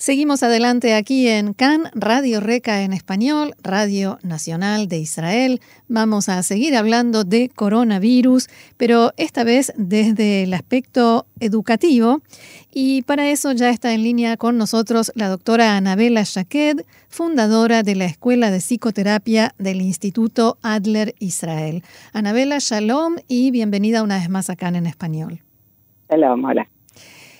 Seguimos adelante aquí en CAN, Radio Reca en español, Radio Nacional de Israel. Vamos a seguir hablando de coronavirus, pero esta vez desde el aspecto educativo. Y para eso ya está en línea con nosotros la doctora Anabela Shaked, fundadora de la Escuela de Psicoterapia del Instituto Adler Israel. Anabela, shalom y bienvenida una vez más a CAN en español. Shalom, hola.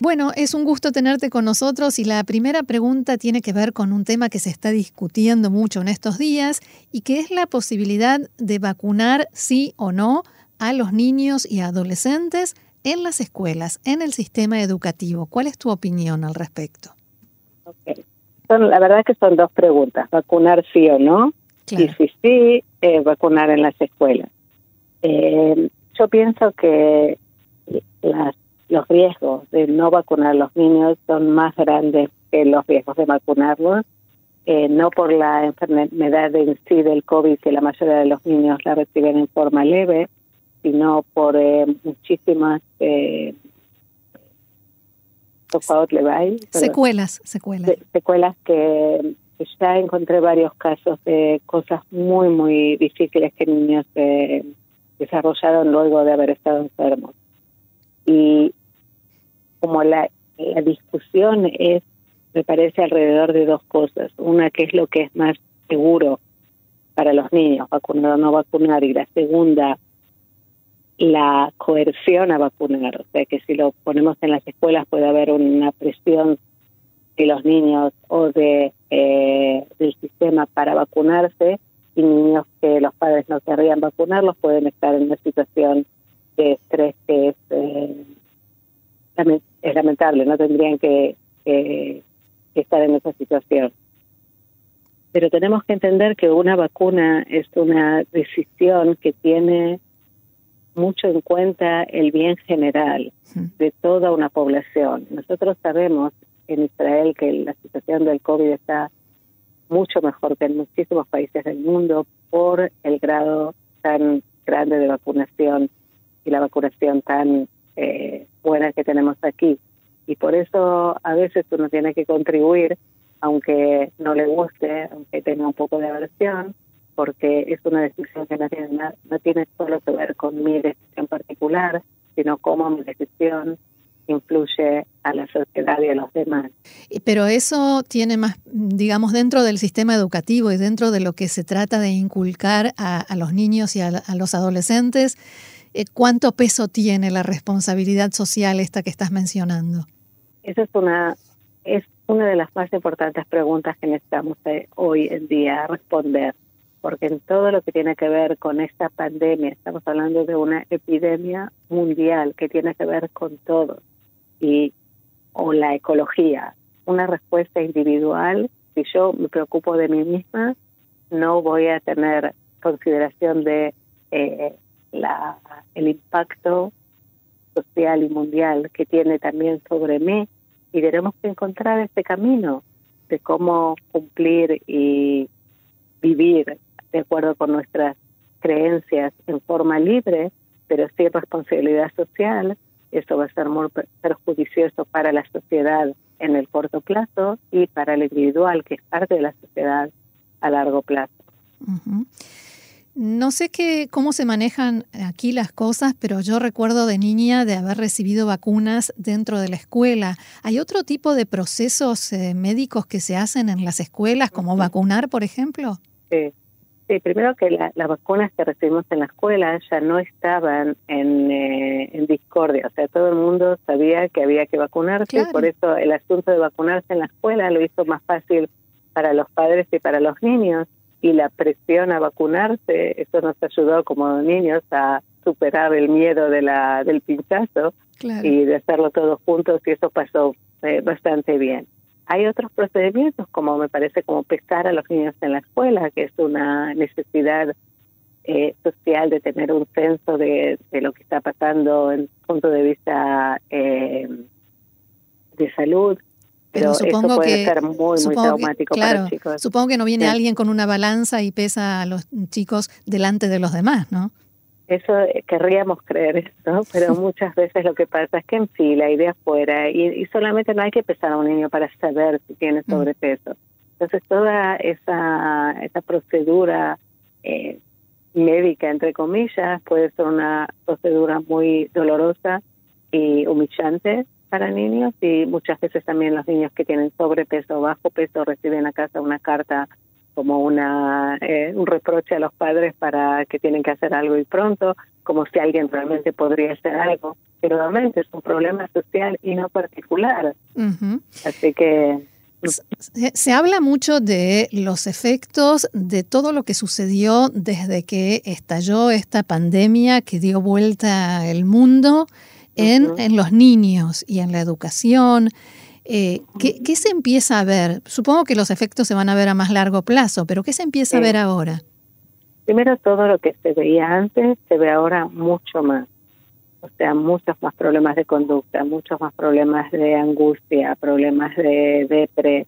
Bueno, es un gusto tenerte con nosotros y la primera pregunta tiene que ver con un tema que se está discutiendo mucho en estos días y que es la posibilidad de vacunar sí o no a los niños y adolescentes en las escuelas, en el sistema educativo. ¿Cuál es tu opinión al respecto? Okay. la verdad que son dos preguntas, vacunar sí o no, y si sí, eh, vacunar en las escuelas. Eh, yo pienso que las los riesgos de no vacunar a los niños son más grandes que los riesgos de vacunarlos, eh, no por la enfermedad en sí del COVID, que la mayoría de los niños la reciben en forma leve, sino por eh, muchísimas eh, secuelas, secuelas. secuelas que, ya encontré varios casos de cosas muy, muy difíciles que niños desarrollaron luego de haber estado enfermos. Y como la, discusión es, me parece, alrededor de dos cosas. Una, que es lo que es más seguro para los niños, vacunar o no vacunar, y la segunda, la coerción a vacunar. O sea, que si lo ponemos en las escuelas puede haber una presión de los niños o de eh, del sistema para vacunarse y niños que los padres no querrían vacunarlos pueden estar en una situación de estrés que es eh, es lamentable, no tendrían que, estar en esa situación. Pero tenemos que entender que una vacuna es una decisión que tiene mucho en cuenta el bien general de toda una población. Nosotros sabemos en Israel que la situación del COVID está mucho mejor que en muchísimos países del mundo por el grado tan grande de vacunación y la vacunación tan eh, buenas que tenemos aquí. Y por eso a veces uno tiene que contribuir, aunque no le guste, aunque tenga un poco de aversión, porque es una decisión que no tiene, no tiene solo que ver con mi decisión particular, sino cómo mi decisión influye a la sociedad y a los demás. Pero eso tiene más, digamos, dentro del sistema educativo y dentro de lo que se trata de inculcar a, los niños y a los adolescentes, eh, ¿cuánto peso tiene la responsabilidad social esta que estás mencionando? Esa es una, es una de las más importantes preguntas que necesitamos eh, hoy en día responder, porque en todo lo que tiene que ver con esta pandemia, estamos hablando de una epidemia mundial que tiene que ver con todo, y o la ecología, una respuesta individual, si yo me preocupo de mí misma, no voy a tener consideración de eh, la, el impacto social y mundial que tiene también sobre mí y tenemos que encontrar este camino de cómo cumplir y vivir de acuerdo con nuestras creencias en forma libre, pero sin responsabilidad social. Esto va a ser muy perjudicioso para la sociedad en el corto plazo y para el individual, que es parte de la sociedad a largo plazo. No sé qué, cómo se manejan aquí las cosas, pero yo recuerdo de niña de haber recibido vacunas dentro de la escuela. ¿Hay otro tipo de procesos eh, médicos que se hacen en las escuelas, como vacunar, por ejemplo? Sí, sí primero que las vacunas que recibimos en la escuela ya no estaban en, eh, en discordia, o sea, todo el mundo sabía que había que vacunarse, por eso el asunto de vacunarse en la escuela lo hizo más fácil para los padres y para los niños y la presión a vacunarse, eso nos ayudó como niños a superar el miedo de la del pinchazo y de hacerlo todos juntos y eso pasó eh, bastante bien. Hay otros procedimientos como me parece como pescar a los niños en la escuela, que es una necesidad eh, social de tener un censo de, de, lo que está pasando en punto de vista eh, de salud Pero, supongo puede que ser muy, muy traumático para los chicos. Supongo que no viene alguien con una balanza y pesa a los chicos delante de los demás, ¿no? Eso eh, querríamos creer esto, pero muchas veces lo que pasa es que en fila y de afuera, y, solamente no hay que pesar a un niño para saber si tiene mm. sobrepeso. Entonces toda esa, esa procedura eh, médica, entre comillas, puede ser una procedura muy dolorosa y humillante para niños y muchas veces también los niños que tienen sobrepeso o bajo peso reciben a casa una carta como una eh, un reproche a los padres para que tienen que hacer algo y pronto, como si alguien realmente podría hacer algo. Pero realmente es un problema social y no particular. Así que se, habla mucho de los efectos de todo lo que sucedió desde que estalló esta pandemia que dio vuelta el mundo en, en los niños y en la educación. Eh, ¿qué, se empieza a ver? Supongo que los efectos se van a ver a más largo plazo, pero ¿qué se empieza a ver ahora? Primero, todo lo que se veía antes se ve ahora mucho más. O sea, muchos más problemas de conducta, muchos más problemas de angustia, problemas de depre.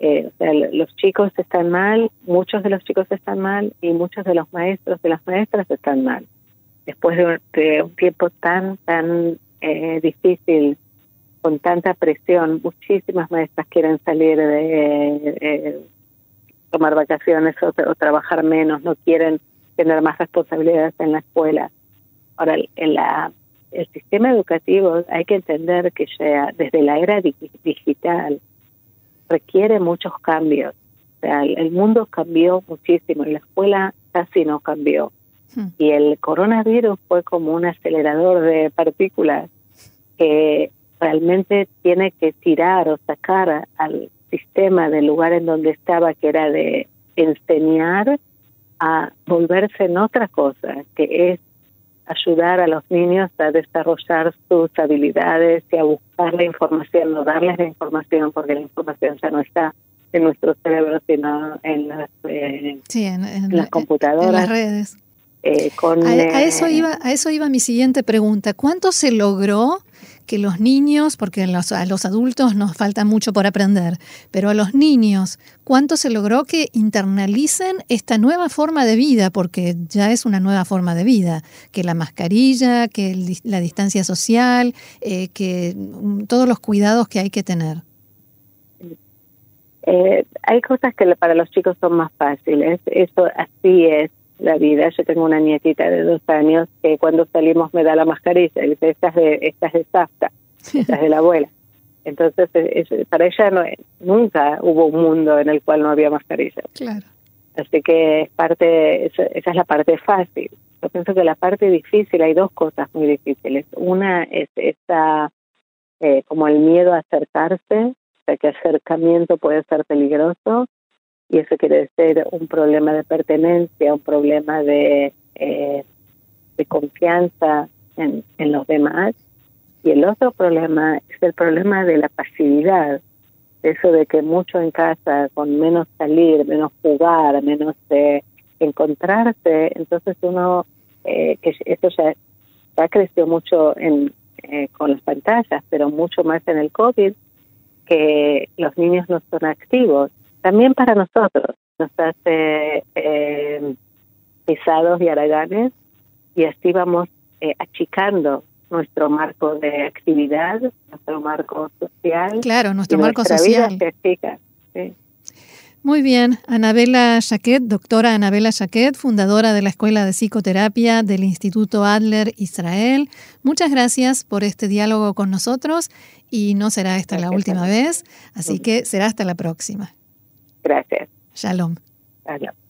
Eh, o sea, los chicos están mal, muchos de los chicos están mal y muchos de los maestros de las maestras están mal. Después de, un tiempo tan, tan eh, difícil con tanta presión, muchísimas maestras quieren salir de tomar vacaciones o, trabajar menos, no quieren tener más responsabilidades en la escuela. Ahora, en la el sistema educativo hay que entender que ya desde la era digital requiere muchos cambios. O sea, el, mundo cambió muchísimo y la escuela casi no cambió. Hmm. Y el coronavirus fue como un acelerador de partículas que realmente tiene que tirar o sacar al sistema del lugar en donde estaba, que era de enseñar a volverse en otra cosa, que es ayudar a los niños a desarrollar sus habilidades y a buscar la información, no darles la información, porque la información ya no está en nuestro cerebro, sino en las, eh, en, las computadoras. En las redes. Eh, con, a, eso eh, iba, a eso iba mi siguiente pregunta. ¿Cuánto se logró que los niños, porque a los adultos nos falta mucho por aprender, pero a los niños, ¿cuánto se logró que internalicen esta nueva forma de vida? Porque ya es una nueva forma de vida, que la mascarilla, que la distancia social, eh, que mm, todos los cuidados que hay que tener. Eh, hay cosas que para los chicos son más fáciles, eso así es la vida. Yo tengo una nietita de dos años que cuando salimos me da la mascarilla y dice, esta es de, esta es de Safta, esta es de la abuela. Entonces, para ella no, nunca hubo un mundo en el cual no había mascarilla. Claro. Así que es parte, esa, es la parte fácil. Yo pienso que la parte difícil, hay dos cosas muy difíciles. Una es esta, eh, como el miedo a acercarse, o sea que acercamiento puede ser peligroso y eso quiere decir un problema de pertenencia, un problema de, eh, de confianza en, en los demás. Y el otro problema es el problema de la pasividad, eso de que mucho en casa, con menos salir, menos jugar, menos eh, encontrarse, entonces uno, eh, que eso ya, ya creció mucho en, eh, con las pantallas, pero mucho más en el COVID, que los niños no son activos también para nosotros nos hace eh, pesados y haraganes y así vamos eh, achicando nuestro marco de actividad, nuestro marco social. Claro, nuestro marco social. Vida se achica, sí. Muy bien, Anabela Jaquet, doctora Anabela Jaquet, fundadora de la Escuela de Psicoterapia del Instituto Adler Israel. Muchas gracias por este diálogo con nosotros y no será esta la última vez, así que será hasta la próxima. Gracias. Shalom. Shalom.